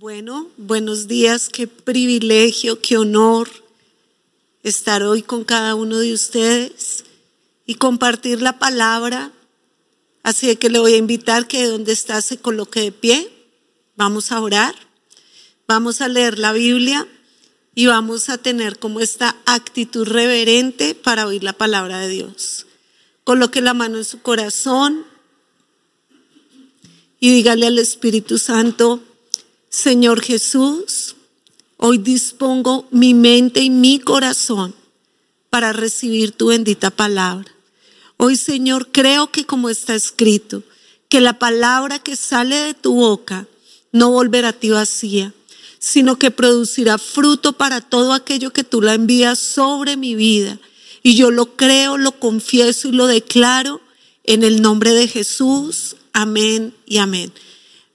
Bueno, buenos días, qué privilegio, qué honor estar hoy con cada uno de ustedes y compartir la palabra. Así que le voy a invitar que donde está se coloque de pie. Vamos a orar, vamos a leer la Biblia y vamos a tener como esta actitud reverente para oír la palabra de Dios. Coloque la mano en su corazón y dígale al Espíritu Santo, Señor Jesús, hoy dispongo mi mente y mi corazón para recibir tu bendita palabra. Hoy, Señor, creo que como está escrito, que la palabra que sale de tu boca no volverá a ti vacía, sino que producirá fruto para todo aquello que tú la envías sobre mi vida. Y yo lo creo, lo confieso y lo declaro en el nombre de Jesús. Amén y amén.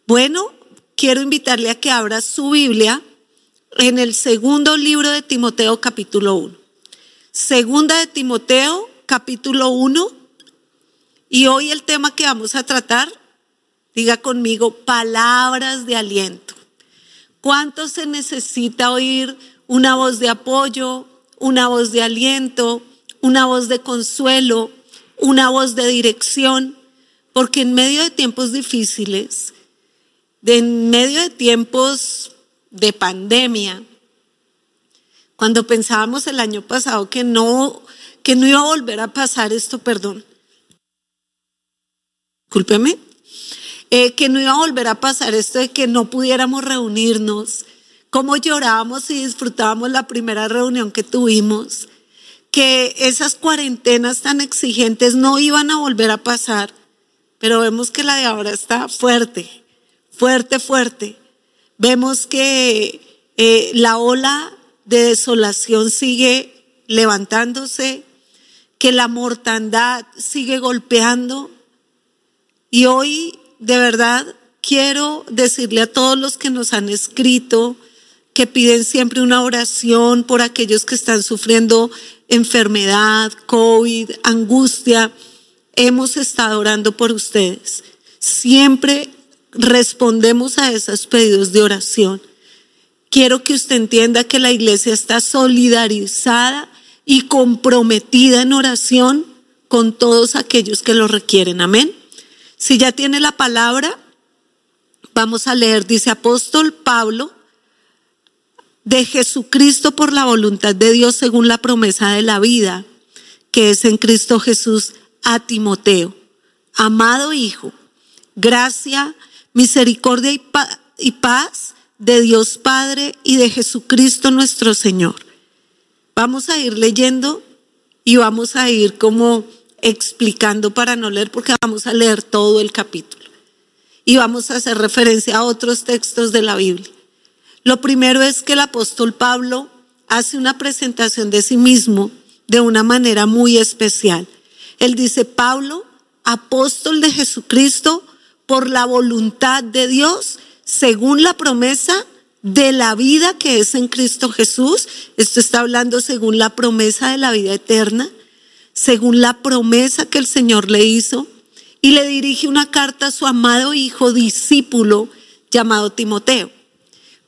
Bueno, quiero invitarle a que abra su Biblia en el segundo libro de Timoteo capítulo 1. Segunda de Timoteo capítulo 1. Y hoy el tema que vamos a tratar, diga conmigo, palabras de aliento. ¿Cuánto se necesita oír una voz de apoyo, una voz de aliento, una voz de consuelo, una voz de dirección? Porque en medio de tiempos difíciles, de en medio de tiempos de pandemia, cuando pensábamos el año pasado que no, que no iba a volver a pasar esto, perdón, discúlpeme, eh, que no iba a volver a pasar esto de que no pudiéramos reunirnos, cómo llorábamos y disfrutábamos la primera reunión que tuvimos, que esas cuarentenas tan exigentes no iban a volver a pasar, pero vemos que la de ahora está fuerte fuerte, fuerte. Vemos que eh, la ola de desolación sigue levantándose, que la mortandad sigue golpeando. Y hoy, de verdad, quiero decirle a todos los que nos han escrito, que piden siempre una oración por aquellos que están sufriendo enfermedad, COVID, angustia. Hemos estado orando por ustedes. Siempre respondemos a esos pedidos de oración. Quiero que usted entienda que la iglesia está solidarizada y comprometida en oración con todos aquellos que lo requieren. Amén. Si ya tiene la palabra, vamos a leer, dice apóstol Pablo, de Jesucristo por la voluntad de Dios según la promesa de la vida, que es en Cristo Jesús a Timoteo. Amado Hijo, gracia misericordia y, paz de Dios Padre y de Jesucristo nuestro Señor. Vamos a ir leyendo y vamos a ir como explicando para no leer porque vamos a leer todo el capítulo y vamos a hacer referencia a otros textos de la Biblia. Lo primero es que el apóstol Pablo hace una presentación de sí mismo de una manera muy especial. Él dice, Pablo, apóstol de Jesucristo, por la voluntad de Dios, según la promesa de la vida que es en Cristo Jesús. Esto está hablando según la promesa de la vida eterna, según la promesa que el Señor le hizo. Y le dirige una carta a su amado hijo discípulo llamado Timoteo.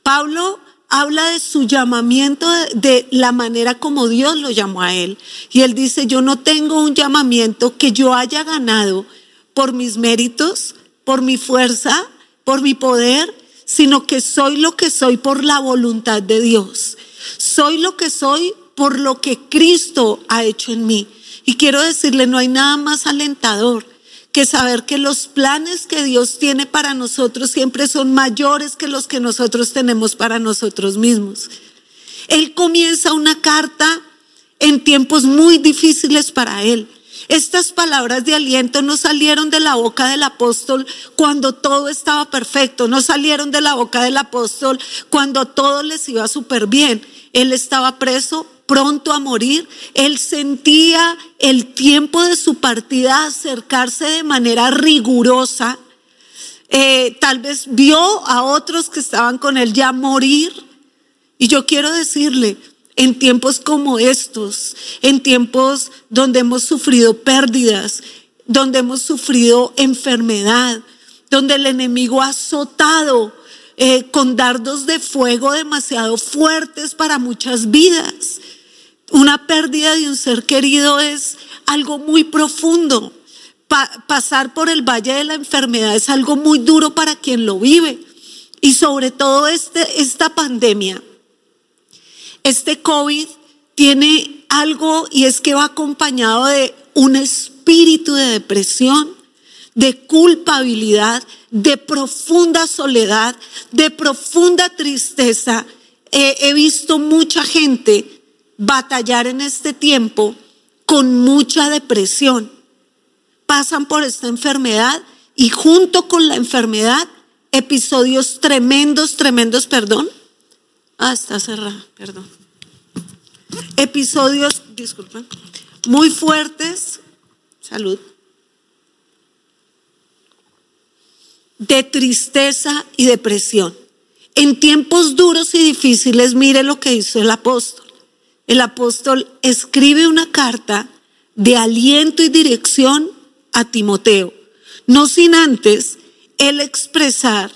Pablo habla de su llamamiento, de, la manera como Dios lo llamó a él. Y él dice, yo no tengo un llamamiento que yo haya ganado por mis méritos, por mi fuerza, por mi poder, sino que soy lo que soy por la voluntad de Dios. Soy lo que soy por lo que Cristo ha hecho en mí. Y quiero decirle, no hay nada más alentador que saber que los planes que Dios tiene para nosotros siempre son mayores que los que nosotros tenemos para nosotros mismos. Él comienza una carta en tiempos muy difíciles para él. Estas palabras de aliento no salieron de la boca del apóstol cuando todo estaba perfecto, no salieron de la boca del apóstol cuando todo les iba súper bien. Él estaba preso, pronto a morir. Él sentía el tiempo de su partida acercarse de manera rigurosa. Eh, tal vez vio a otros que estaban con él ya morir. Y yo quiero decirle, en tiempos como estos, en tiempos donde hemos sufrido pérdidas, donde hemos sufrido enfermedad, donde el enemigo ha azotado eh, con dardos de fuego demasiado fuertes para muchas vidas. Una pérdida de un ser querido es algo muy profundo. pasar por el valle de la enfermedad es algo muy duro para quien lo vive. Y sobre todo este, esta pandemia, este COVID tiene algo y es que va acompañado de un espíritu de depresión, de culpabilidad, de profunda soledad, de profunda tristeza. he visto mucha gente batallar en este tiempo con mucha depresión. Pasan por esta enfermedad y junto con la enfermedad, episodios tremendos, tremendos, perdón. Ah, está cerrada, perdón. Episodios, disculpen, muy fuertes. Salud de tristeza y depresión. En tiempos duros y difíciles, mire lo que hizo el apóstol. El apóstol escribe una carta de aliento y dirección a Timoteo, no sin antes él expresar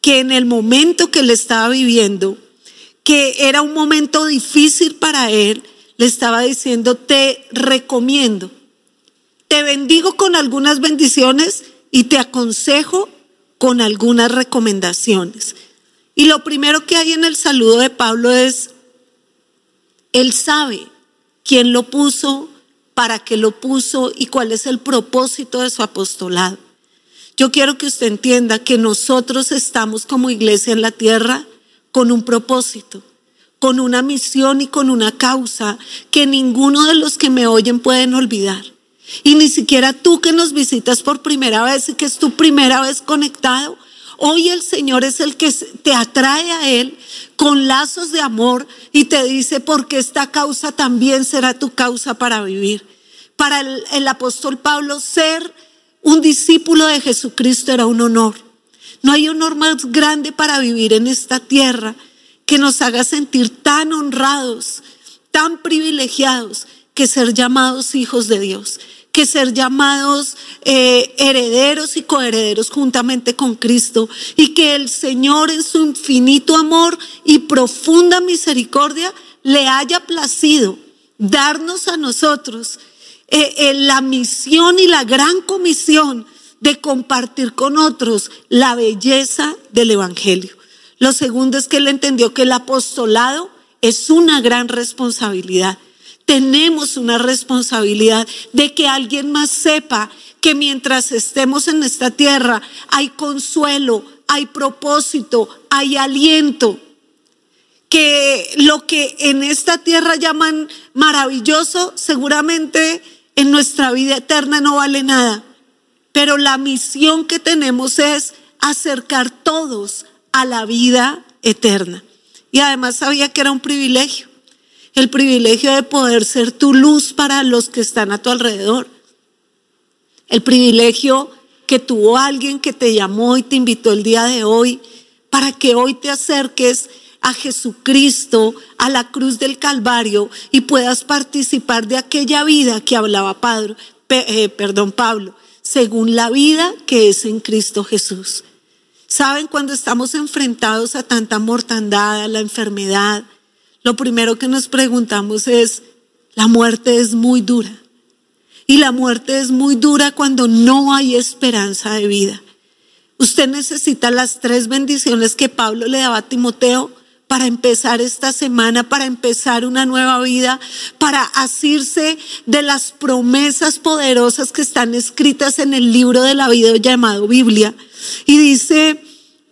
que en el momento que él estaba viviendo, que era un momento difícil para él, le estaba diciendo, te recomiendo, te bendigo con algunas bendiciones y te aconsejo con algunas recomendaciones. Y lo primero que hay en el saludo de Pablo es, él sabe quién lo puso, para qué lo puso y cuál es el propósito de su apostolado. Yo quiero que usted entienda que nosotros estamos como iglesia en la tierra con un propósito, con una misión y con una causa que ninguno de los que me oyen pueden olvidar. Y ni siquiera tú que nos visitas por primera vez y que es tu primera vez conectado, hoy el Señor es el que te atrae a Él con lazos de amor y te dice, porque esta causa también será tu causa para vivir. Para el, el apóstol Pablo, ser un discípulo de Jesucristo era un honor. No hay honor más grande para vivir en esta tierra que nos haga sentir tan honrados, tan privilegiados que ser llamados hijos de Dios que ser llamados eh, herederos y coherederos juntamente con Cristo y que el Señor en su infinito amor y profunda misericordia le haya placido darnos a nosotros eh, eh, la misión y la gran comisión de compartir con otros la belleza del Evangelio. Lo segundo es que él entendió que el apostolado es una gran responsabilidad tenemos una responsabilidad de que alguien más sepa que mientras estemos en esta tierra hay consuelo, hay propósito, hay aliento. Que lo que en esta tierra llaman maravilloso, seguramente en nuestra vida eterna no vale nada. Pero la misión que tenemos es acercar todos a la vida eterna. Y además sabía que era un privilegio el privilegio de poder ser tu luz para los que están a tu alrededor. El privilegio que tuvo alguien que te llamó y te invitó el día de hoy para que hoy te acerques a Jesucristo, a la cruz del Calvario y puedas participar de aquella vida que hablaba Pablo, eh, perdón, Pablo, según la vida que es en Cristo Jesús. Saben, cuando estamos enfrentados a tanta mortandad, a la enfermedad, lo primero que nos preguntamos es, la muerte es muy dura. Y la muerte es muy dura cuando no hay esperanza de vida. Usted necesita las tres bendiciones que Pablo le daba a Timoteo para empezar esta semana, para empezar una nueva vida, para asirse de las promesas poderosas que están escritas en el libro de la vida llamado Biblia. Y dice,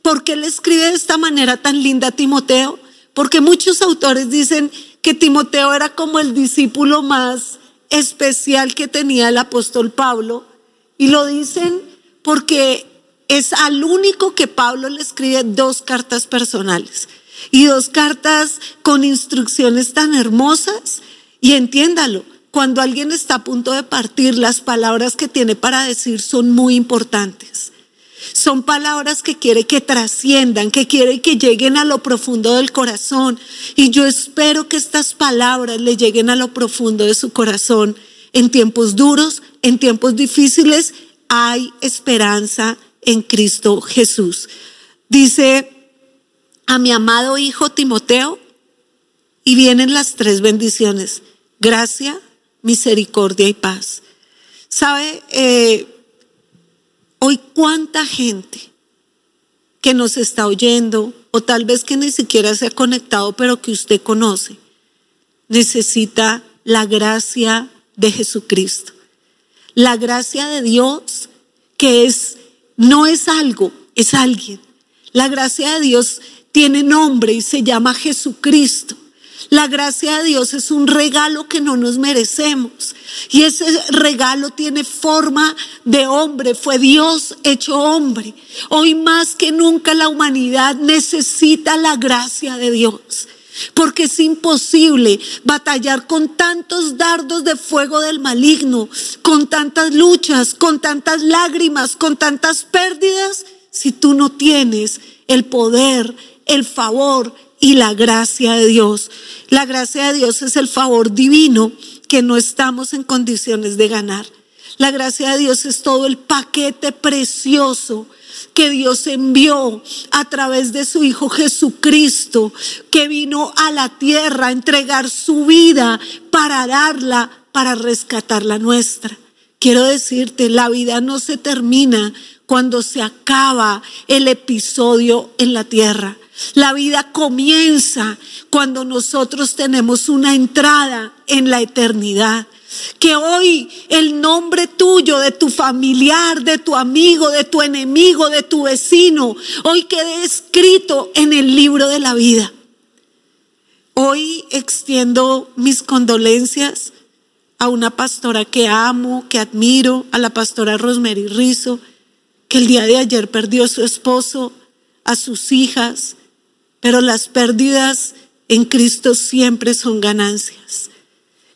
¿por qué le escribe de esta manera tan linda a Timoteo? Porque muchos autores dicen que Timoteo era como el discípulo más especial que tenía el apóstol Pablo. Y lo dicen porque es al único que Pablo le escribe dos cartas personales. Y dos cartas con instrucciones tan hermosas. Y entiéndalo, cuando alguien está a punto de partir, las palabras que tiene para decir son muy importantes. Son palabras que quiere que trasciendan, que quiere que lleguen a lo profundo del corazón. Y yo espero que estas palabras le lleguen a lo profundo de su corazón. En tiempos duros, en tiempos difíciles, hay esperanza en Cristo Jesús. Dice a mi amado hijo Timoteo y vienen las tres bendiciones. Gracia, misericordia y paz. ¿Sabe? Eh, hoy cuánta gente que nos está oyendo o tal vez que ni siquiera se ha conectado, pero que usted conoce, necesita la gracia de Jesucristo. La gracia de Dios que es no es algo, es alguien. La gracia de Dios tiene nombre y se llama Jesucristo. La gracia de Dios es un regalo que no nos merecemos. Y ese regalo tiene forma de hombre. Fue Dios hecho hombre. Hoy más que nunca la humanidad necesita la gracia de Dios. Porque es imposible batallar con tantos dardos de fuego del maligno, con tantas luchas, con tantas lágrimas, con tantas pérdidas, si tú no tienes el poder, el favor y la gracia de Dios. La gracia de Dios es el favor divino que no estamos en condiciones de ganar. La gracia de Dios es todo el paquete precioso que Dios envió a través de su Hijo Jesucristo, que vino a la tierra a entregar su vida para darla, para rescatar la nuestra. Quiero decirte, la vida no se termina cuando se acaba el episodio en la tierra. La vida comienza cuando nosotros tenemos una entrada en la eternidad. Que hoy el nombre tuyo, de tu familiar, de tu amigo, de tu enemigo, de tu vecino, hoy quede escrito en el libro de la vida. Hoy extiendo mis condolencias a una pastora que amo, que admiro, a la pastora Rosemary Rizo, que el día de ayer perdió a su esposo, a sus hijas, pero las pérdidas en Cristo siempre son ganancias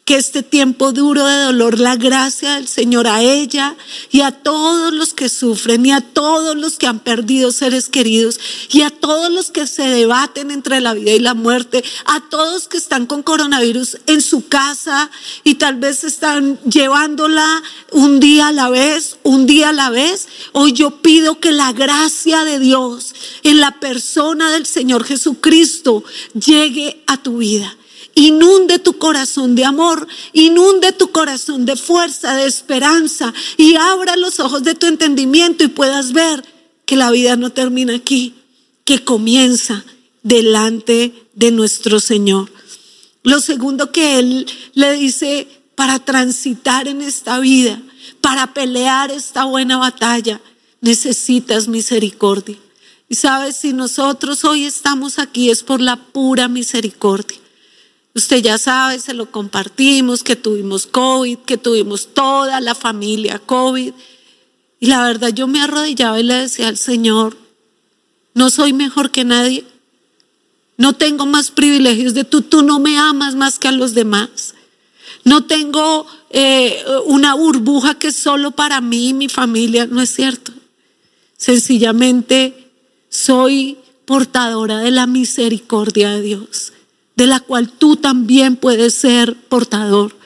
que este tiempo duro de dolor, la gracia del Señor a ella y a todos los que sufren y a todos los que han perdido seres queridos y a todos los que se debaten entre la vida y la muerte, a todos que están con coronavirus en su casa y tal vez están llevándola un día a la vez, un día a la vez. Hoy yo pido que la gracia de Dios en la persona del Señor Jesucristo llegue a tu vida inunde tu corazón de amor, inunde tu corazón de fuerza, de esperanza y abra los ojos de tu entendimiento y puedas ver que la vida no termina aquí, que comienza delante de nuestro Señor. Lo segundo que Él le dice para transitar en esta vida, para pelear esta buena batalla, necesitas misericordia. Y sabes, si nosotros hoy estamos aquí es por la pura misericordia. Usted ya sabe, se lo compartimos, que tuvimos COVID, que tuvimos toda la familia COVID. Y la verdad yo me arrodillaba y le decía al Señor, no soy mejor que nadie, no tengo más privilegios de tú, tú no me amas más que a los demás. No tengo eh, una burbuja que es solo para mí y mi familia, no es cierto. Sencillamente soy portadora de la misericordia de Dios de la cual tú también puedes ser portador,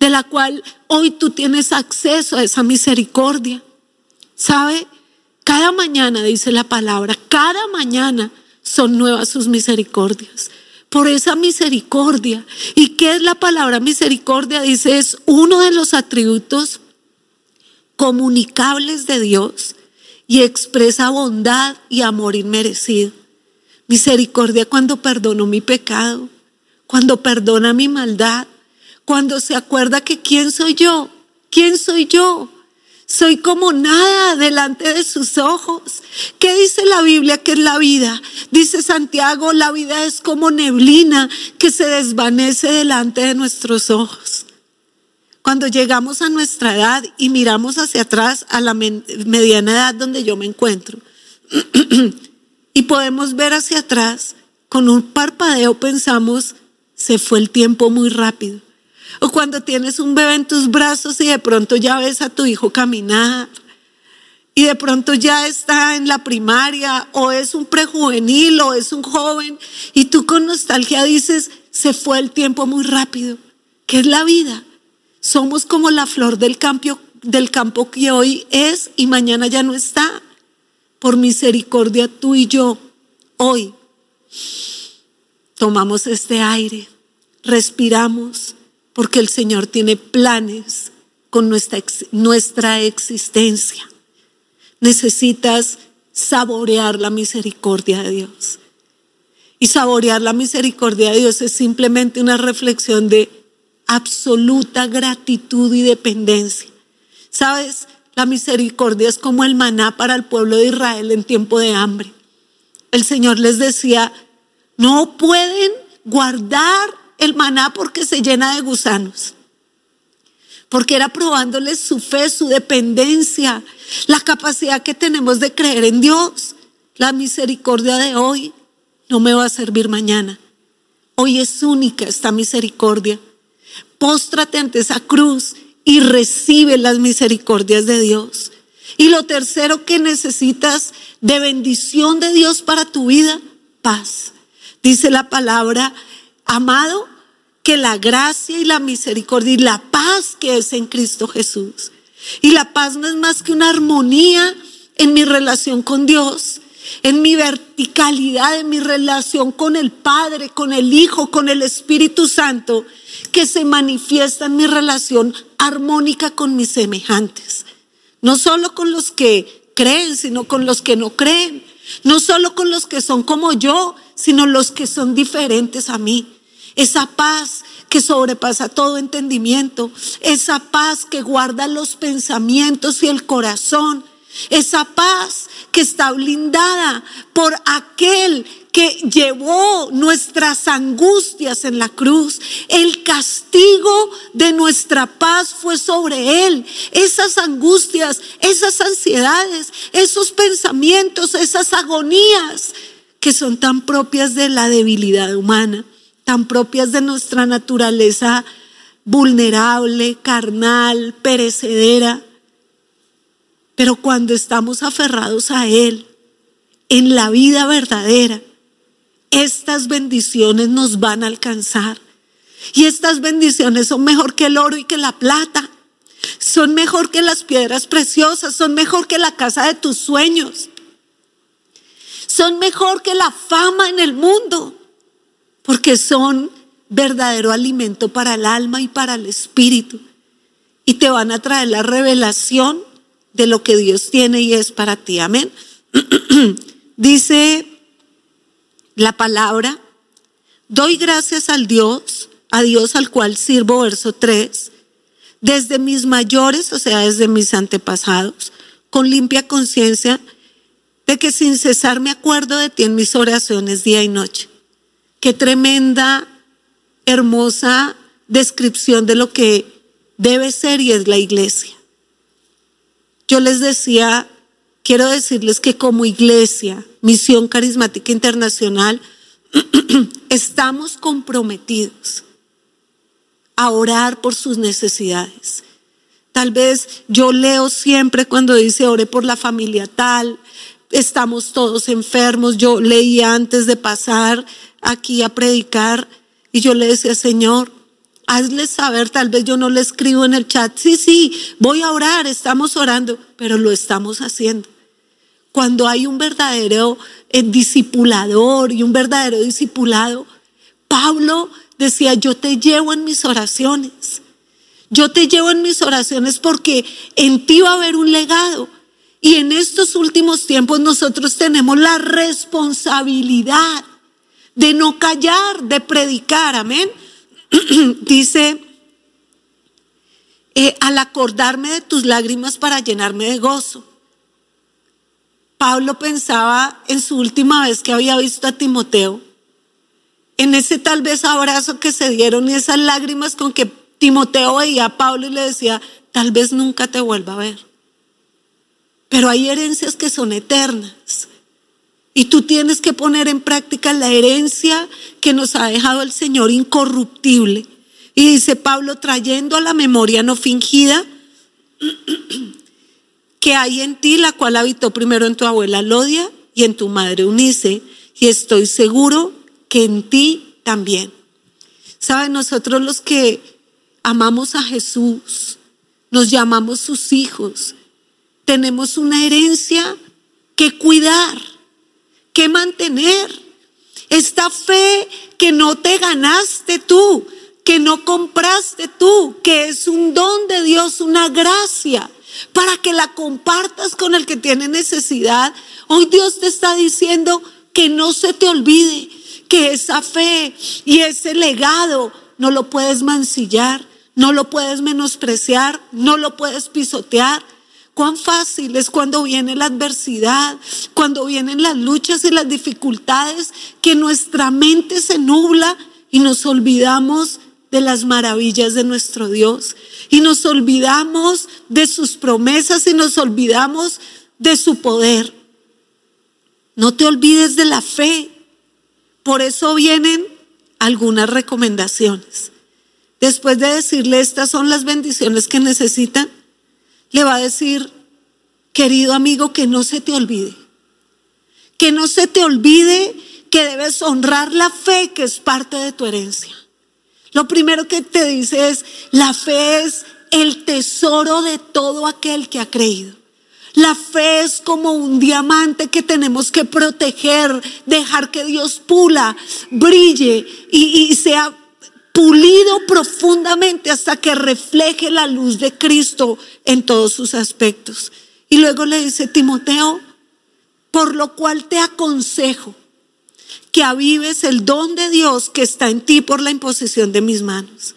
de la cual hoy tú tienes acceso a esa misericordia. ¿Sabe? Cada mañana, dice la palabra, cada mañana son nuevas sus misericordias. Por esa misericordia. ¿Y qué es la palabra misericordia? Dice, es uno de los atributos comunicables de Dios y expresa bondad y amor inmerecido. Misericordia cuando perdono mi pecado, cuando perdona mi maldad, cuando se acuerda que quién soy yo, quién soy yo. Soy como nada delante de sus ojos. ¿Qué dice la Biblia que es la vida? Dice Santiago, la vida es como neblina que se desvanece delante de nuestros ojos. Cuando llegamos a nuestra edad y miramos hacia atrás a la mediana edad donde yo me encuentro, y podemos ver hacia atrás, con un parpadeo pensamos, se fue el tiempo muy rápido. O cuando tienes un bebé en tus brazos y de pronto ya ves a tu hijo caminar y de pronto ya está en la primaria o es un prejuvenil o es un joven y tú con nostalgia dices, se fue el tiempo muy rápido. ¿Qué es la vida? Somos como la flor del campo, del campo que hoy es y mañana ya no está por misericordia tú y yo hoy tomamos este aire, respiramos, porque el Señor tiene planes con nuestra, nuestra existencia. Necesitas saborear la misericordia de Dios. Y saborear la misericordia de Dios es simplemente una reflexión de absoluta gratitud y dependencia. ¿Sabes? La misericordia es como el maná para el pueblo de Israel en tiempo de hambre. El Señor les decía, no pueden guardar el maná porque se llena de gusanos. Porque era probándoles su fe, su dependencia, la capacidad que tenemos de creer en Dios. La misericordia de hoy no me va a servir mañana. Hoy es única esta misericordia. Póstrate ante esa cruz y recibe las misericordias de Dios. Y lo tercero que necesitas de bendición de Dios para tu vida, paz. Dice la palabra, amado, que la gracia y la misericordia y la paz que es en Cristo Jesús. Y la paz no es más que una armonía en mi relación con Dios, en mi verticalidad, en mi relación con el Padre, con el Hijo, con el Espíritu Santo, que se manifiesta en mi relación armónica con mis semejantes. No solo con los que creen, sino con los que no creen. No solo con los que son como yo, sino los que son diferentes a mí. Esa paz que sobrepasa todo entendimiento, esa paz que guarda los pensamientos y el corazón, esa paz que está blindada por aquel que llevó nuestras angustias en la cruz. El castigo de nuestra paz fue sobre él. Esas angustias, esas ansiedades, esos pensamientos, esas agonías que son tan propias de la debilidad humana, tan propias de nuestra naturaleza vulnerable, carnal, perecedera. Pero cuando estamos aferrados a Él, en la vida verdadera, estas bendiciones nos van a alcanzar. Y estas bendiciones son mejor que el oro y que la plata. Son mejor que las piedras preciosas, son mejor que la casa de tus sueños son mejor que la fama en el mundo, porque son verdadero alimento para el alma y para el espíritu. Y te van a traer la revelación de lo que Dios tiene y es para ti. Amén. Dice la palabra, doy gracias al Dios, a Dios al cual sirvo, verso 3, desde mis mayores, o sea, desde mis antepasados, con limpia conciencia de que sin cesar me acuerdo de ti en mis oraciones día y noche. Qué tremenda, hermosa descripción de lo que debe ser y es la iglesia. Yo les decía, quiero decirles que como iglesia, Misión Carismática Internacional, estamos comprometidos a orar por sus necesidades. Tal vez yo leo siempre cuando dice ore por la familia tal, estamos todos enfermos. Yo leía antes de pasar aquí a predicar y yo le decía, Señor, hazle saber, tal vez yo no le escribo en el chat, sí, sí, voy a orar, estamos orando, pero lo estamos haciendo. Cuando hay un verdadero eh, discipulador y un verdadero discipulado, Pablo decía, yo te llevo en mis oraciones. Yo te llevo en mis oraciones porque en ti va a haber un legado. Y en estos últimos tiempos nosotros tenemos la responsabilidad de no callar, de predicar, amén. Dice, eh, al acordarme de tus lágrimas para llenarme de gozo. Pablo pensaba en su última vez que había visto a Timoteo, en ese tal vez abrazo que se dieron y esas lágrimas con que Timoteo veía a Pablo y le decía, tal vez nunca te vuelva a ver. Pero hay herencias que son eternas. Y tú tienes que poner en práctica la herencia que nos ha dejado el Señor incorruptible. Y dice Pablo, trayendo a la memoria no fingida que hay en ti, la cual habitó primero en tu abuela Lodia y en tu madre Unice. Y estoy seguro que en ti también. ¿Saben? Nosotros los que amamos a Jesús, nos llamamos sus hijos, tenemos una herencia que cuidar, que mantener. Esta fe que no te ganaste tú, que no compraste tú, que es un don de Dios, una gracia, para que la compartas con el que tiene necesidad. Hoy Dios te está diciendo que no se te olvide que esa fe y ese legado no lo puedes mancillar, no lo puedes menospreciar, no lo puedes pisotear. Cuán fácil es cuando viene la adversidad, cuando vienen las luchas y las dificultades, que nuestra mente se nubla y nos olvidamos de las maravillas de nuestro Dios. Y nos olvidamos de sus promesas y nos olvidamos de su poder. No te olvides de la fe. Por eso vienen algunas recomendaciones. Después de decirle estas son las bendiciones que necesitan, le va a decir, querido amigo, que no se te olvide. Que no se te olvide que debes honrar la fe que es parte de tu herencia. Lo primero que te dice es, la fe es el tesoro de todo aquel que ha creído. La fe es como un diamante que tenemos que proteger, dejar que Dios pula, brille y, y sea pulido profundamente hasta que refleje la luz de Cristo en todos sus aspectos. Y luego le dice Timoteo, por lo cual te aconsejo que avives el don de Dios que está en ti por la imposición de mis manos.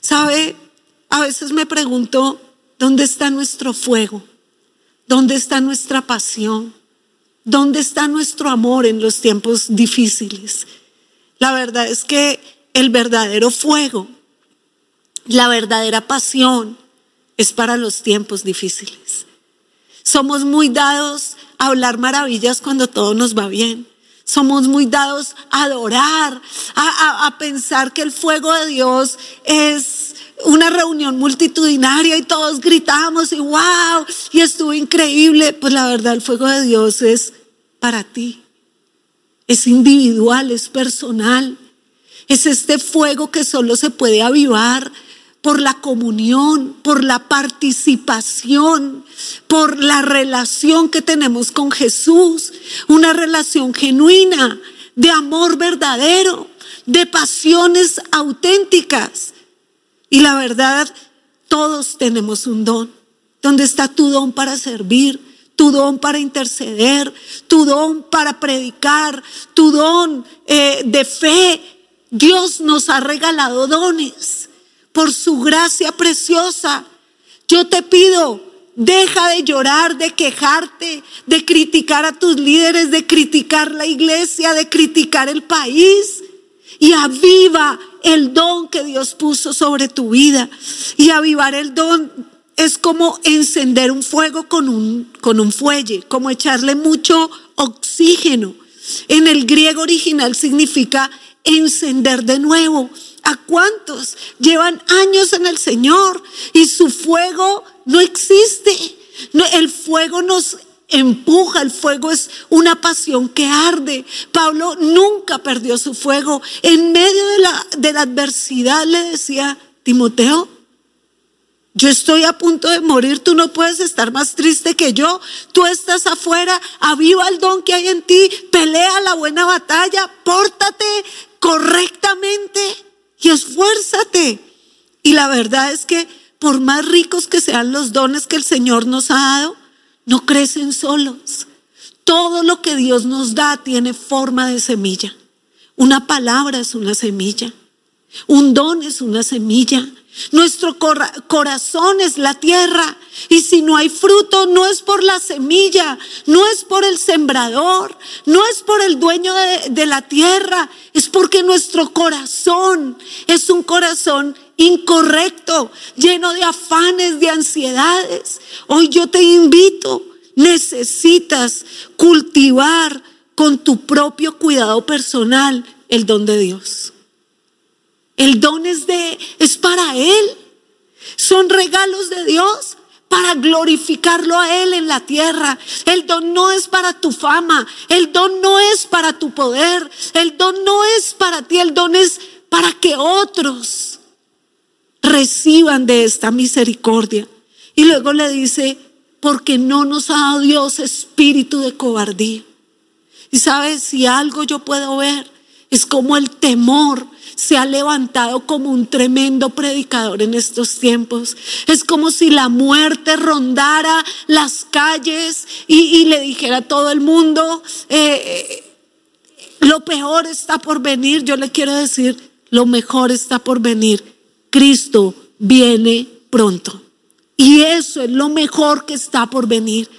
¿Sabe? A veces me pregunto, ¿dónde está nuestro fuego? ¿Dónde está nuestra pasión? ¿Dónde está nuestro amor en los tiempos difíciles? La verdad es que el verdadero fuego, la verdadera pasión es para los tiempos difíciles. Somos muy dados a hablar maravillas cuando todo nos va bien. Somos muy dados a adorar, a, pensar que el fuego de Dios es una reunión multitudinaria y todos gritamos y wow, y estuvo increíble. Pues la verdad, el fuego de Dios es para ti. Es individual, es personal. Es este fuego que solo se puede avivar por la comunión, por la participación, por la relación que tenemos con Jesús, una relación genuina, de amor verdadero, de pasiones auténticas. Y la verdad, todos tenemos un don. ¿Dónde está tu don para servir? Tu don para interceder, tu don para predicar, tu don eh, de fe, Dios nos ha regalado dones por su gracia preciosa. Yo te pido, deja de llorar, de quejarte, de criticar a tus líderes, de criticar la iglesia, de criticar el país. Y aviva el don que Dios puso sobre tu vida. Y avivar el don es como encender un fuego con un, con un fuelle, como echarle mucho oxígeno. En el griego original significa encender de nuevo. ¿A cuántos llevan años en el Señor y su fuego no existe? el fuego nos empuja, el fuego es una pasión que arde. Pablo nunca perdió su fuego. En medio de la, de la adversidad le decía, Timoteo, yo estoy a punto de morir, tú no puedes estar más triste que yo. Tú estás afuera, aviva el don que hay en ti, pelea la buena batalla, pórtate correctamente y esfuérzate. Y la verdad es que por más ricos que sean los dones que el Señor nos ha dado, no crecen solos. Todo lo que Dios nos da tiene forma de semilla. Una palabra es una semilla. Un don es una semilla. Nuestro corazón es la tierra y si no hay fruto no es por la semilla, no es por el sembrador, no es por el dueño de, la tierra, es porque nuestro corazón es un corazón incorrecto, lleno de afanes, de ansiedades. Hoy yo te invito, necesitas cultivar con tu propio cuidado personal el don de Dios. El don es de es para él. Son regalos de Dios para glorificarlo a Él en la tierra. El don no es para tu fama, el don no es para tu poder, el don no es para ti, el don es para que otros reciban de esta misericordia. Y luego le dice, porque no nos ha dado Dios espíritu de cobardía. Y sabes, si algo yo puedo ver Es como el temor se ha levantado como un tremendo predicador en estos tiempos. Es como si la muerte rondara las calles y, le dijera a todo el mundo, eh, lo peor está por venir. Yo le quiero decir, lo mejor está por venir. Cristo viene pronto. Y eso es lo mejor que está por venir.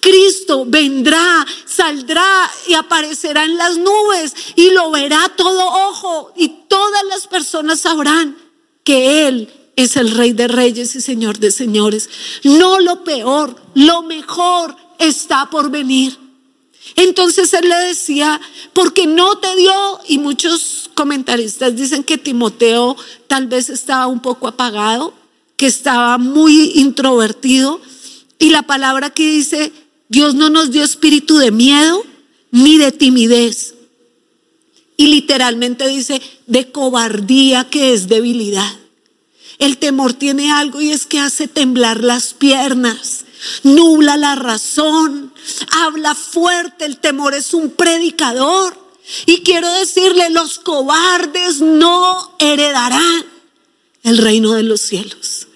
Cristo vendrá, saldrá y aparecerá en las nubes y lo verá todo ojo y todas las personas sabrán que Él es el Rey de Reyes y Señor de Señores. No lo peor, lo mejor está por venir. Entonces él le decía, porque no te dio, y muchos comentaristas dicen que Timoteo tal vez estaba un poco apagado, que estaba muy introvertido, y la palabra que dice, Dios no nos dio espíritu de miedo ni de timidez. Y literalmente dice, de cobardía que es debilidad. El temor tiene algo y es que hace temblar las piernas, nubla la razón, habla fuerte, el temor es un predicador. Y quiero decirle, los cobardes no heredarán el reino de los cielos.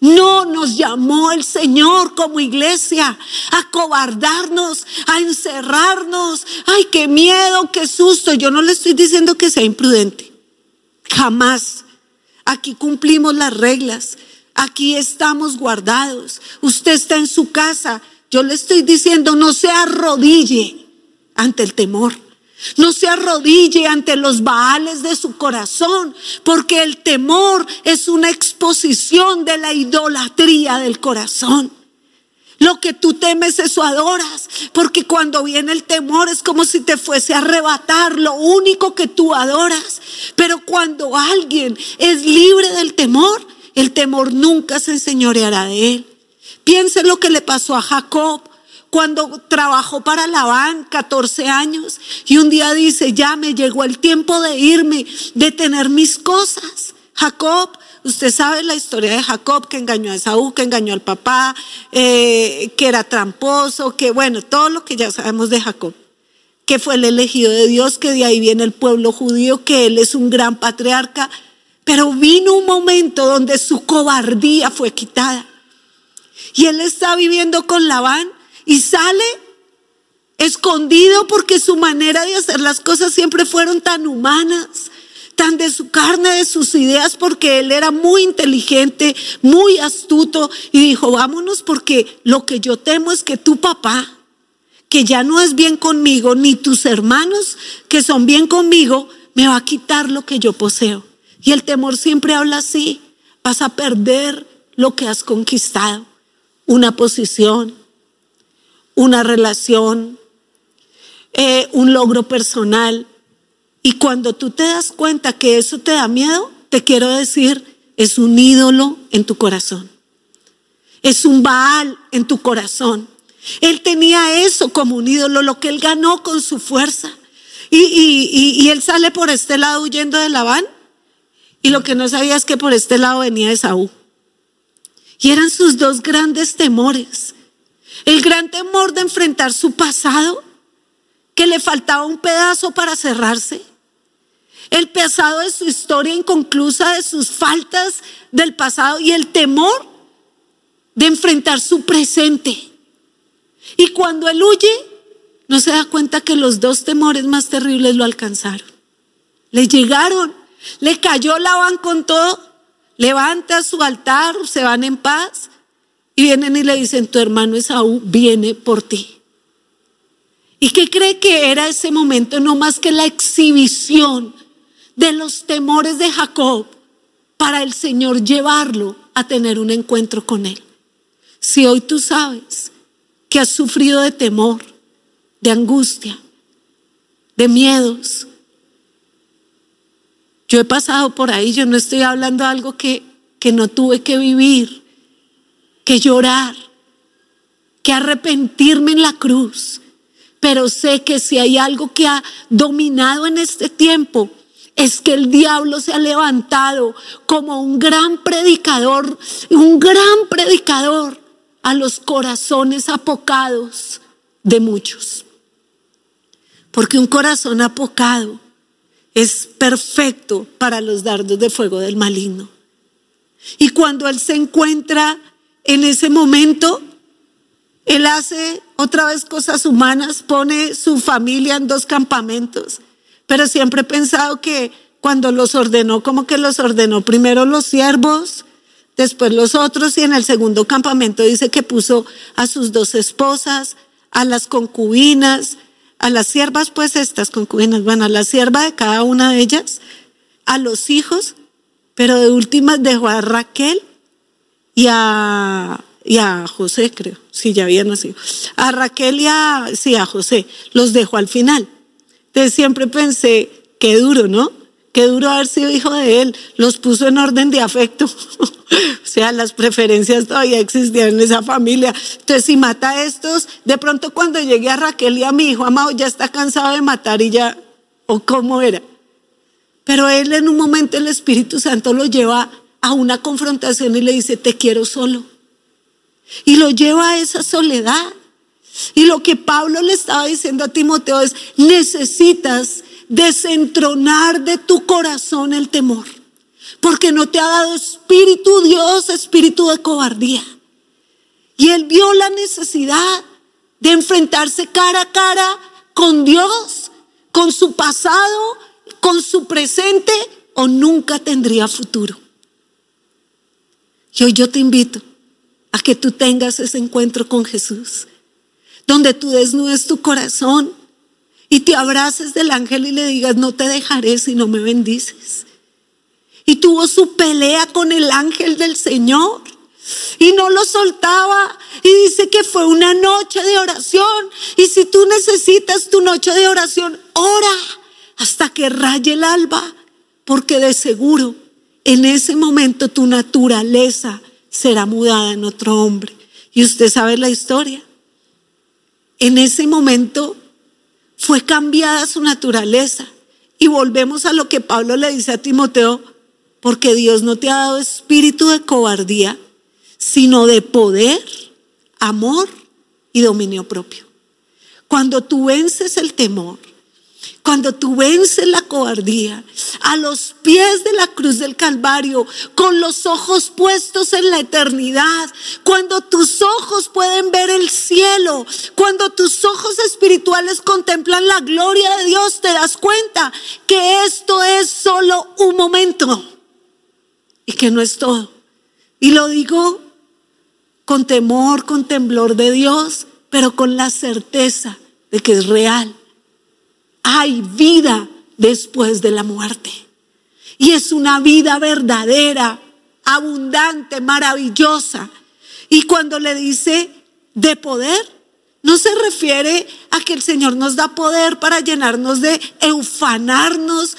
No nos llamó el Señor como iglesia a cobardarnos, a encerrarnos. Ay, qué miedo, qué susto. Yo no le estoy diciendo que sea imprudente. Jamás. Aquí cumplimos las reglas. Aquí estamos guardados. Usted está en su casa. Yo le estoy diciendo, no se arrodille ante el temor. No se arrodille ante los baales de su corazón, porque el temor es una exposición de la idolatría del corazón. Lo que tú temes, eso adoras, porque cuando viene el temor es como si te fuese a arrebatar lo único que tú adoras. Pero cuando alguien es libre del temor, el temor nunca se enseñoreará de él. Piense lo que le pasó a Jacob cuando trabajó para Labán 14 años y un día dice, ya me llegó el tiempo de irme, de tener mis cosas. Jacob, usted sabe la historia de Jacob que engañó a Esaú, que engañó al papá, eh, que era tramposo, que bueno, todo lo que ya sabemos de Jacob que fue el elegido de Dios, que de ahí viene el pueblo judío, que él es un gran patriarca, pero vino un momento donde su cobardía fue quitada. Y él está viviendo con Labán y sale escondido porque su manera de hacer las cosas siempre fueron tan humanas, tan de su carne, de sus ideas, porque él era muy inteligente, muy astuto y dijo, vámonos porque lo que yo temo es que tu papá, que ya no es bien conmigo, ni tus hermanos que son bien conmigo, me va a quitar lo que yo poseo. Y el temor siempre habla así, vas a perder lo que has conquistado, una posición, una relación, eh, un logro personal. Y cuando tú te das cuenta que eso te da miedo, te quiero decir, es un ídolo en tu corazón. Es un Baal en tu corazón. Él tenía eso como un ídolo, lo que él ganó con su fuerza. Y, y él sale por este lado huyendo de Labán. Y lo que no sabía es que por este lado venía Esaú. Y eran sus dos grandes temores. El gran temor de enfrentar su pasado, que le faltaba un pedazo para cerrarse. El pasado de su historia inconclusa, de sus faltas del pasado y el temor de enfrentar su presente. Y cuando él huye, no se da cuenta que los dos temores más terribles lo alcanzaron. Le llegaron, le cayó la van con todo, levanta su altar, se van en paz y vienen y le dicen, tu hermano Esaú viene por ti. ¿Y qué cree que era ese momento? No más que la exhibición de los temores de Jacob para el Señor llevarlo a tener un encuentro con Él. Si hoy tú sabes que has sufrido de temor, de angustia, de miedos, yo he pasado por ahí, yo no estoy hablando de algo que, que no tuve que vivir que llorar, que arrepentirme en la cruz. Pero sé que si hay algo que ha dominado en este tiempo, es que el diablo se ha levantado como un gran predicador, un gran predicador a los corazones apocados de muchos. porque un corazón apocado es perfecto para los dardos de fuego del maligno. Y cuando él se encuentra en ese momento, él hace otra vez cosas humanas, pone su familia en dos campamentos, pero siempre he pensado que cuando los ordenó, como que los ordenó primero los siervos, después los otros, y en el segundo campamento dice que puso a sus dos esposas, a las concubinas, a las siervas, pues estas concubinas, bueno, a la sierva de cada una de ellas, a los hijos, pero de últimas dejó a Raquel y a, y a José, creo, si ya había nacido. A Raquel y a, sí, a José, los dejó al final. Entonces siempre pensé, qué duro, ¿no? Qué duro haber sido hijo de él. Los puso en orden de afecto. o sea, las preferencias todavía existían en esa familia. Entonces, si mata a estos, de pronto cuando llegue a Raquel y a mi hijo amado, ya está cansado de matar y ya, o cómo era. Pero él en un momento el Espíritu Santo lo lleva a una confrontación y le dice, te quiero solo. Y lo lleva a esa soledad. Y lo que Pablo le estaba diciendo a Timoteo es, necesitas desentronar de tu corazón el temor. Porque no te ha dado espíritu Dios, espíritu de cobardía. Y él vio la necesidad de enfrentarse cara a cara con Dios, con su pasado, con su presente, o nunca tendría futuro. Y hoy yo te invito a que tú tengas ese encuentro con Jesús, donde tú desnudes tu corazón y te abraces del ángel y le digas, no te dejaré si no me bendices. Y tuvo su pelea con el ángel del Señor y no lo soltaba. Y dice que fue una noche de oración. Y si tú necesitas tu noche de oración, ora hasta que raye el alba, porque de seguro en ese momento tu naturaleza será mudada en otro hombre. Y usted sabe la historia. En ese momento fue cambiada su naturaleza. Y volvemos a lo que Pablo le dice a Timoteo, porque Dios no te ha dado espíritu de cobardía, sino de poder, amor y dominio propio. Cuando tú vences el temor, cuando tú vences la cobardía a los pies de la cruz del Calvario, con los ojos puestos en la eternidad, cuando tus ojos pueden ver el cielo, cuando tus ojos espirituales contemplan la gloria de Dios, te das cuenta que esto es solo un momento y que no es todo. Y lo digo con temor, con temblor de Dios, pero con la certeza de que es real hay vida después de la muerte. Y es una vida verdadera, abundante, maravillosa. Y cuando le dice de poder, no se refiere a que el Señor nos da poder para llenarnos de eufanarnos.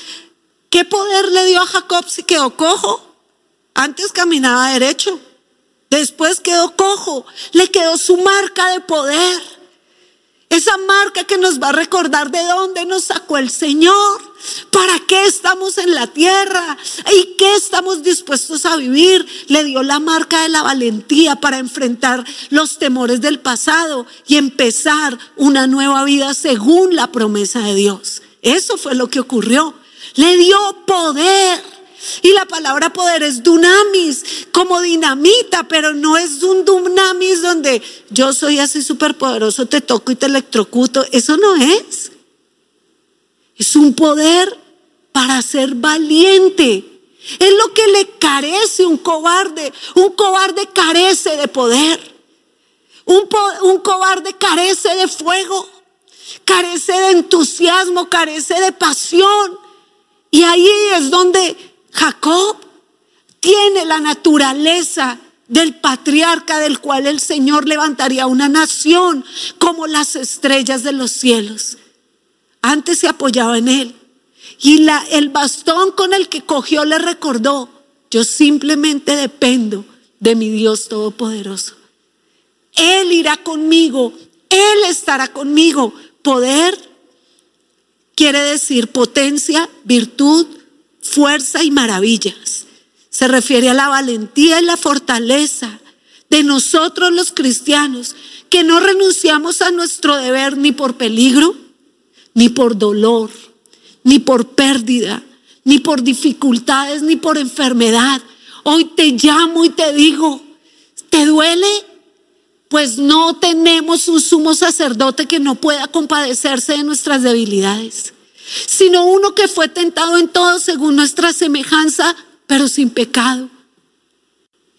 ¿Qué poder le dio a Jacob si quedó cojo? Antes caminaba derecho, después quedó cojo, le quedó su marca de poder. Esa marca que nos va a recordar de dónde nos sacó el Señor, para qué estamos en la tierra y qué estamos dispuestos a vivir. Le dio la marca de la valentía para enfrentar los temores del pasado y empezar una nueva vida según la promesa de Dios. Eso fue lo que ocurrió. Le dio poder y la palabra poder es dunamis, como dinamita, pero no es un dunamis donde yo soy así súper poderoso, te toco y te electrocuto. Eso no es. Es un poder para ser valiente. Es lo que le carece un cobarde. Un cobarde carece de poder. Un, un cobarde carece de fuego. Carece de entusiasmo, carece de pasión. Y ahí es donde Jacob tiene la naturaleza del patriarca del cual el Señor levantaría una nación como las estrellas de los cielos. Antes se apoyaba en él. Y el bastón con el que cogió le recordó, yo simplemente dependo de mi Dios Todopoderoso. Él irá conmigo, Él estará conmigo. Poder quiere decir potencia, virtud, fuerza y maravillas. Se refiere a la valentía y la fortaleza de nosotros los cristianos, que no renunciamos a nuestro deber ni por peligro, ni por dolor, ni por pérdida, ni por dificultades, ni por enfermedad. Hoy te llamo y te digo, ¿te duele? Pues no tenemos un sumo sacerdote que no pueda compadecerse de nuestras debilidades, sino uno que fue tentado en todo según nuestra semejanza, pero sin pecado.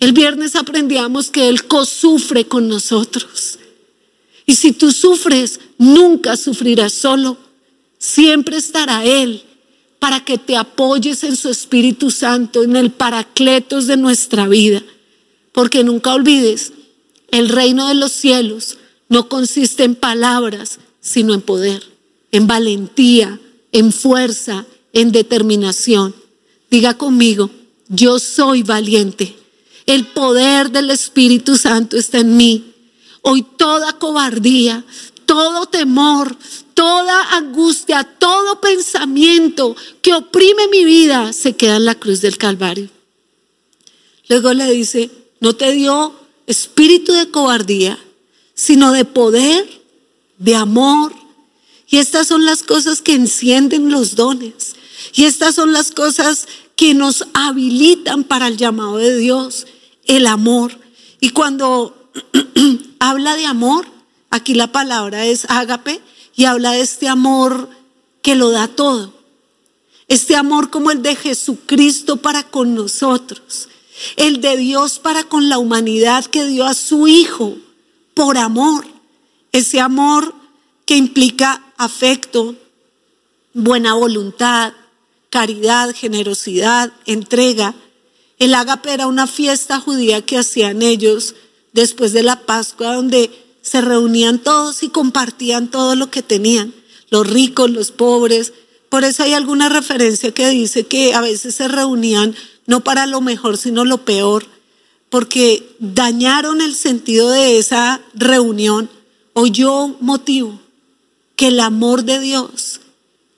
El viernes aprendíamos que Él co-sufre con nosotros. Y si tú sufres, nunca sufrirás solo. Siempre estará Él para que te apoyes en su Espíritu Santo, en el paracletos de nuestra vida. Porque nunca olvides, el reino de los cielos no consiste en palabras, sino en poder, en valentía, en fuerza, en determinación. Diga conmigo, yo soy valiente. El poder del Espíritu Santo está en mí. Hoy toda cobardía, todo temor, toda angustia, todo pensamiento que oprime mi vida se queda en la cruz del Calvario. Luego le dice, no te dio espíritu de cobardía, sino de poder, de amor. Y estas son las cosas que encienden los dones. Y estas son las cosas que nos habilitan para el llamado de Dios, el amor. Y cuando habla de amor, aquí la palabra es ágape y habla de este amor que lo da todo. Este amor como el de Jesucristo para con nosotros el de Dios para con la humanidad que dio a su Hijo por amor. Ese amor que implica afecto, buena voluntad, caridad, generosidad, entrega. El ágape era una fiesta judía que hacían ellos después de la Pascua, donde se reunían todos y compartían todo lo que tenían, los ricos, los pobres. Por eso hay alguna referencia que dice que a veces se reunían no para lo mejor, sino lo peor, porque dañaron el sentido de esa reunión. O yo motivo que el amor de Dios,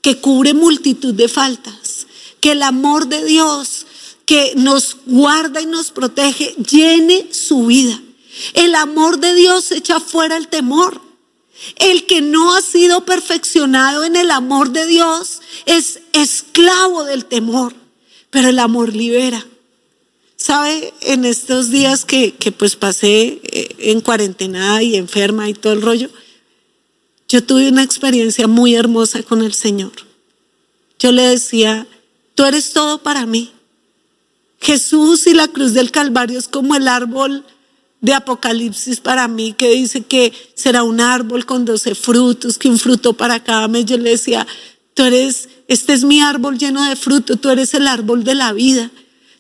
que cubre multitud de faltas, que el amor de Dios que nos guarda y nos protege, llene su vida. El amor de Dios echa fuera el temor. El que no ha sido perfeccionado en el amor de Dios es esclavo del temor pero el amor libera. ¿Sabe? En estos días que, que pues pasé eh, en cuarentena y enferma y todo el rollo, yo tuve una experiencia muy hermosa con el Señor. Yo le decía, tú eres todo para mí. Jesús y la cruz del Calvario es como el árbol de Apocalipsis para mí, que dice que será un árbol con doce frutos, que un fruto para cada mes. Yo le decía, tú eres este es mi árbol lleno de fruto, tú eres el árbol de la vida,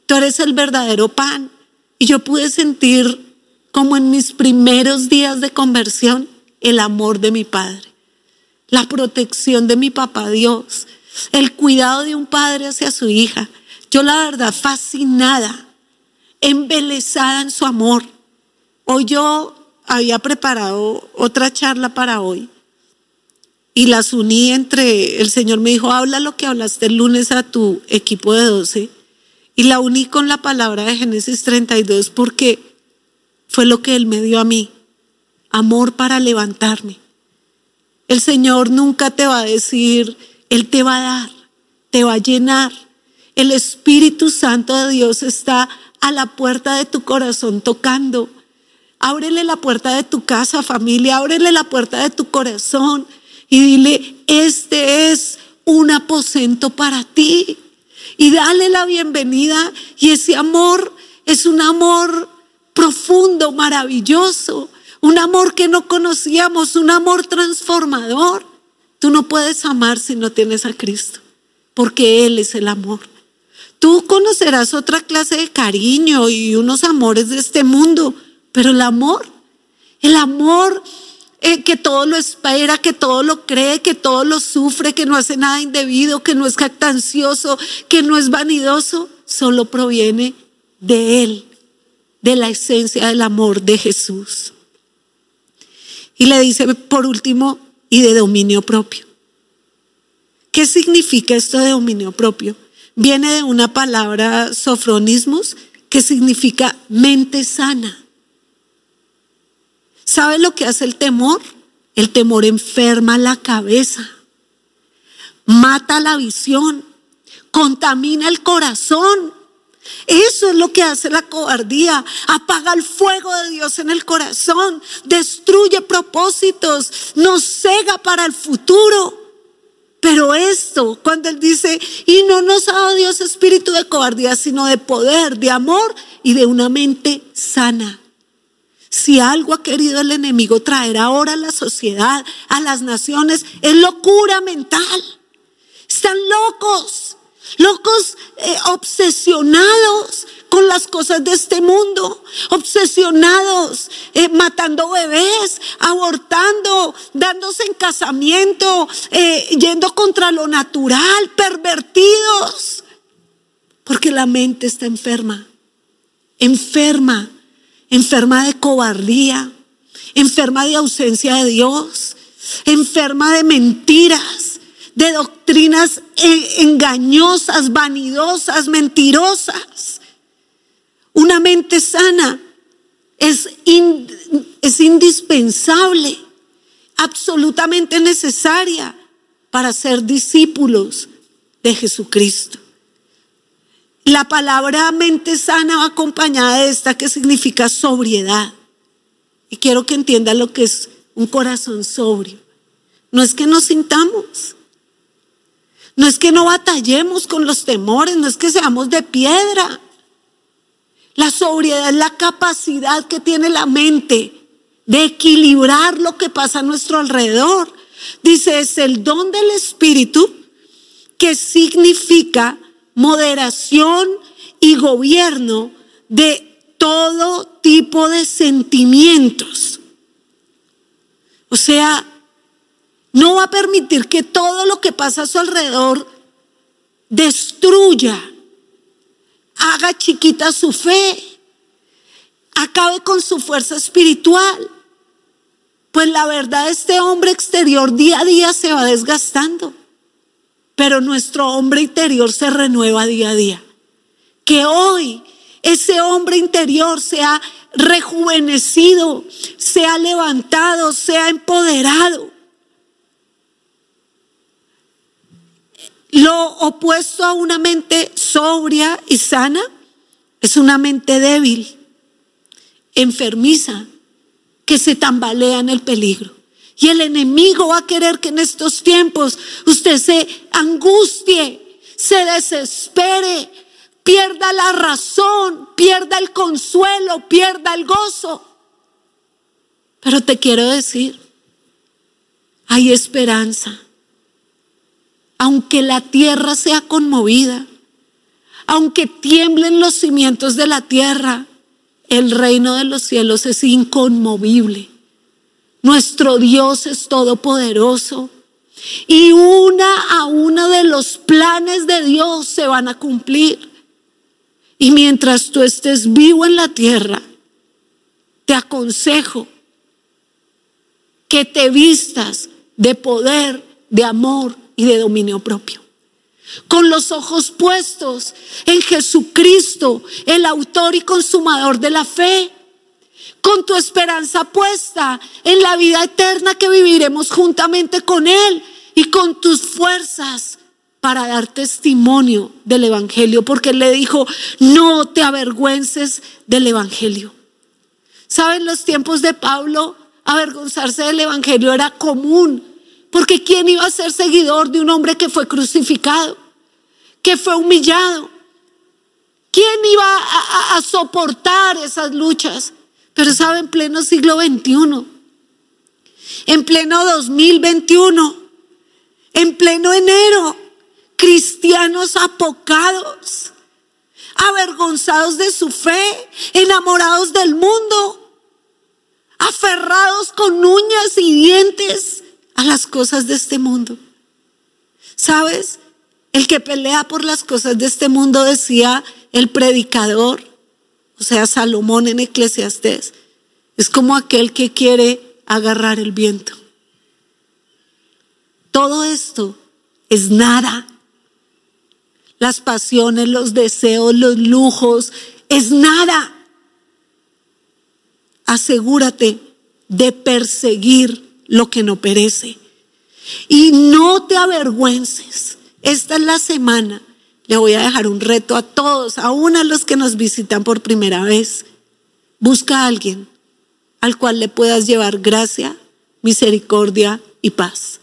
tú eres el verdadero pan. Y yo pude sentir como en mis primeros días de conversión el amor de mi Padre, la protección de mi papá Dios, el cuidado de un padre hacia su hija. Yo la verdad fascinada, embelesada en su amor. Hoy yo había preparado otra charla para hoy y las uní entre, el Señor me dijo, habla lo que hablaste el lunes a tu equipo de 12 y la uní con la palabra de Génesis 32 porque fue lo que Él me dio a mí, amor para levantarme. El Señor nunca te va a decir, Él te va a dar, te va a llenar. El Espíritu Santo de Dios está a la puerta de tu corazón tocando. Ábrele la puerta de tu casa, familia, ábrele la puerta de tu corazón y dile, este es un aposento para ti. Y dale la bienvenida. Y ese amor es un amor profundo, maravilloso. Un amor que no conocíamos, un amor transformador. Tú no puedes amar si no tienes a Cristo, porque Él es el amor. Tú conocerás otra clase de cariño y unos amores de este mundo, pero el amor, el amor eh, que todo lo espera, que todo lo cree, que todo lo sufre, que no hace nada indebido, que no es jactancioso, que no es vanidoso, solo proviene de Él, de la esencia del amor de Jesús. Y le dice, por último, y de dominio propio. ¿Qué significa esto de dominio propio? Viene de una palabra sofronismos que significa mente sana. ¿Sabe lo que hace el temor? El temor enferma la cabeza. mata la visión, contamina el corazón. Eso es lo que hace la cobardía. Apaga el fuego de Dios en el corazón, destruye propósitos, nos cega para el futuro. Pero esto, cuando Él dice, y no nos ha dado Dios espíritu de cobardía, sino de poder, de amor y de una mente sana. Si algo ha querido el enemigo traer ahora a la sociedad, a las naciones, es locura mental. Están locos, locos eh, obsesionados con las cosas de este mundo, obsesionados, eh, matando bebés, abortando, dándose en casamiento, eh, yendo contra lo natural, pervertidos, porque la mente está enferma, enferma, enferma de cobardía, enferma de ausencia de Dios, enferma de mentiras, de doctrinas engañosas, vanidosas, mentirosas. Una mente sana es, indispensable, absolutamente necesaria para ser discípulos de Jesucristo. La palabra mente sana va acompañada de esta que significa sobriedad. Y quiero que entienda lo que es un corazón sobrio. No es que nos sintamos, no es que no batallemos con los temores, no es que seamos de piedra. La sobriedad es la capacidad que tiene la mente de equilibrar lo que pasa a nuestro alrededor. Dice, es el don del Espíritu que significa moderación y gobierno de todo tipo de sentimientos. O sea, no va a permitir que todo lo que pasa a su alrededor destruya haga chiquita su fe, acabe con su fuerza espiritual. Pues la verdad, este hombre exterior día a día se va desgastando, pero nuestro hombre interior se renueva día a día. Que hoy ese hombre interior sea rejuvenecido, sea levantado, sea empoderado. Lo opuesto a una mente sobria y sana es una mente débil, enfermiza, que se tambalea en el peligro. Y el enemigo va a querer que en estos tiempos usted se angustie, se desespere, pierda la razón, pierda el consuelo, pierda el gozo. Pero te quiero decir, hay esperanza aunque la tierra sea conmovida, aunque tiemblen los cimientos de la tierra, el reino de los cielos es inconmovible. Nuestro Dios es todopoderoso. Y una a una de los planes de Dios se van a cumplir. Y mientras tú estés vivo en la tierra, te aconsejo que te vistas de poder, de amor, y de dominio propio. Con los ojos puestos en Jesucristo, el autor y consumador de la fe. Con tu esperanza puesta en la vida eterna que viviremos juntamente con Él y con tus fuerzas para dar testimonio del Evangelio, porque Él le dijo, no te avergüences del Evangelio. ¿Saben los tiempos de Pablo? Avergonzarse del Evangelio era común. Porque ¿quién iba a ser seguidor de un hombre que fue crucificado, que fue humillado? ¿Quién iba a, soportar esas luchas? Pero sabe, en pleno siglo XXI, en pleno 2021, en pleno enero, cristianos apocados, avergonzados de su fe, enamorados del mundo, aferrados con uñas y dientes las cosas de este mundo. ¿Sabes? El que pelea por las cosas de este mundo decía el predicador, o sea, Salomón en Eclesiastés, es como aquel que quiere agarrar el viento. Todo esto es nada. Las pasiones, los deseos, los lujos, es nada. Asegúrate de perseguir lo que no perece. Y no te avergüences. Esta es la semana. Le voy a dejar un reto a todos, aún a los que nos visitan por primera vez. Busca a alguien al cual le puedas llevar gracia, misericordia y paz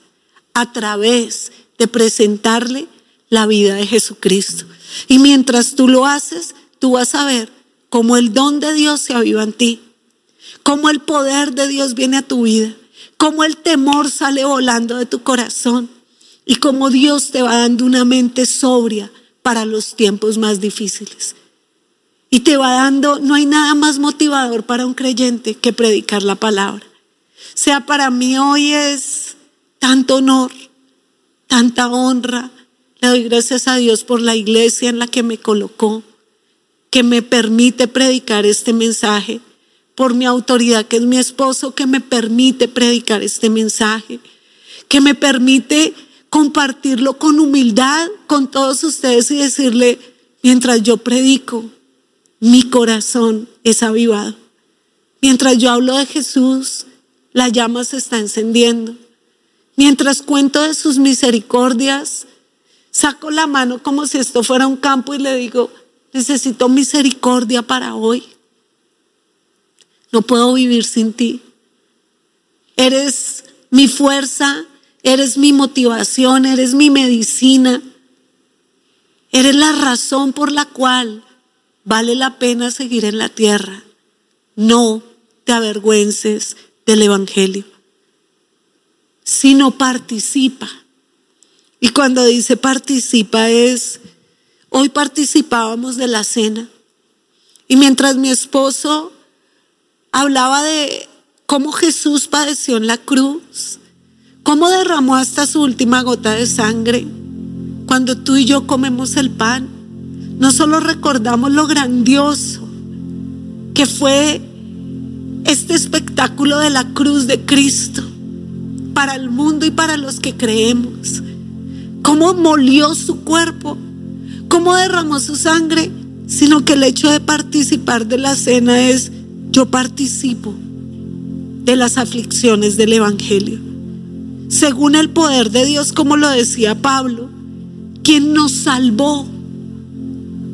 a través de presentarle la vida de Jesucristo. Y mientras tú lo haces, tú vas a ver cómo el don de Dios se aviva en ti, cómo el poder de Dios viene a tu vida, cómo el temor sale volando de tu corazón y cómo Dios te va dando una mente sobria para los tiempos más difíciles. Y te va dando, no hay nada más motivador para un creyente que predicar la palabra. O sea, para mí hoy es tanto honor, tanta honra. Le doy gracias a Dios por la iglesia en la que me colocó, que me permite predicar este mensaje, por mi autoridad que es mi esposo, que me permite predicar este mensaje, que me permite compartirlo con humildad con todos ustedes y decirle, mientras yo predico, mi corazón es avivado. Mientras yo hablo de Jesús, la llama se está encendiendo. Mientras cuento de sus misericordias, saco la mano como si esto fuera un campo y le digo, necesito misericordia para hoy. No puedo vivir sin ti. Eres mi fuerza, eres mi motivación, eres mi medicina. Eres la razón por la cual vale la pena seguir en la tierra. No te avergüences del Evangelio, sino participa. Y cuando dice participa es, hoy participábamos de la cena. Y mientras mi esposo hablaba de cómo Jesús padeció en la cruz, cómo derramó hasta su última gota de sangre, cuando tú y yo comemos el pan, no solo recordamos lo grandioso que fue este espectáculo de la cruz de Cristo para el mundo y para los que creemos, cómo molió su cuerpo, cómo derramó su sangre, sino que el hecho de participar de la cena es, yo participo de las aflicciones del Evangelio, según el poder de Dios, como lo decía Pablo, quien nos salvó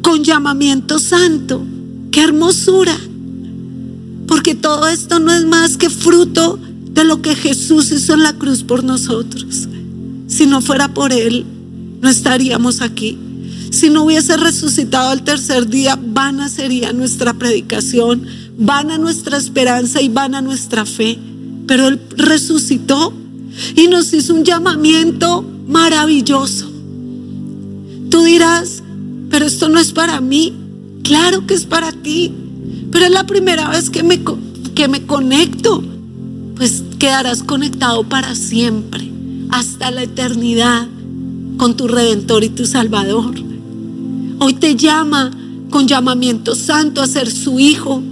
con llamamiento santo. ¡Qué hermosura! Porque todo esto no es más que fruto de lo que Jesús hizo en la cruz por nosotros. Si no fuera por Él, no estaríamos aquí. Si no hubiese resucitado al tercer día, vana sería nuestra predicación, vana nuestra esperanza y vana nuestra fe. Pero Él resucitó y nos hizo un llamamiento maravilloso. Tú dirás, pero esto no es para mí. Claro que es para ti, pero es la primera vez que me, que me conecto. Pues quedarás conectado para siempre, hasta la eternidad, con tu Redentor y tu Salvador. Hoy te llama con llamamiento santo a ser su hijo,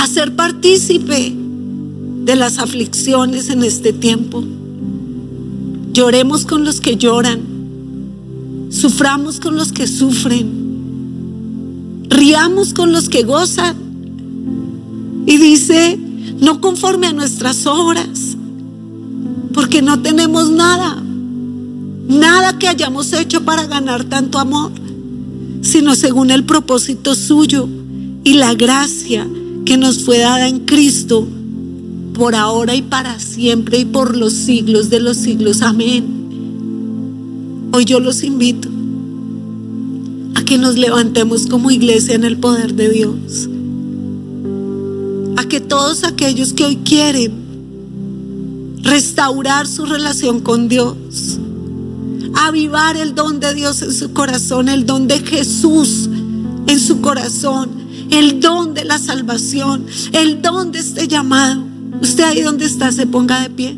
a ser partícipe de las aflicciones en este tiempo. Lloremos con los que lloran, Suframos con los que sufren. Riamos con los que gozan. Y dice, no conforme a nuestras obras, porque no tenemos nada, nada que hayamos hecho para ganar tanto amor, sino según el propósito suyo y la gracia que nos fue dada en Cristo por ahora y para siempre y por los siglos de los siglos. Amén. Hoy yo los invito a que nos levantemos como iglesia en el poder de Dios. A que todos aquellos que hoy quieren restaurar su relación con Dios, avivar el don de Dios en su corazón, el don de Jesús en su corazón, el don de la salvación, el don de este llamado. Usted ahí donde está se ponga de pie.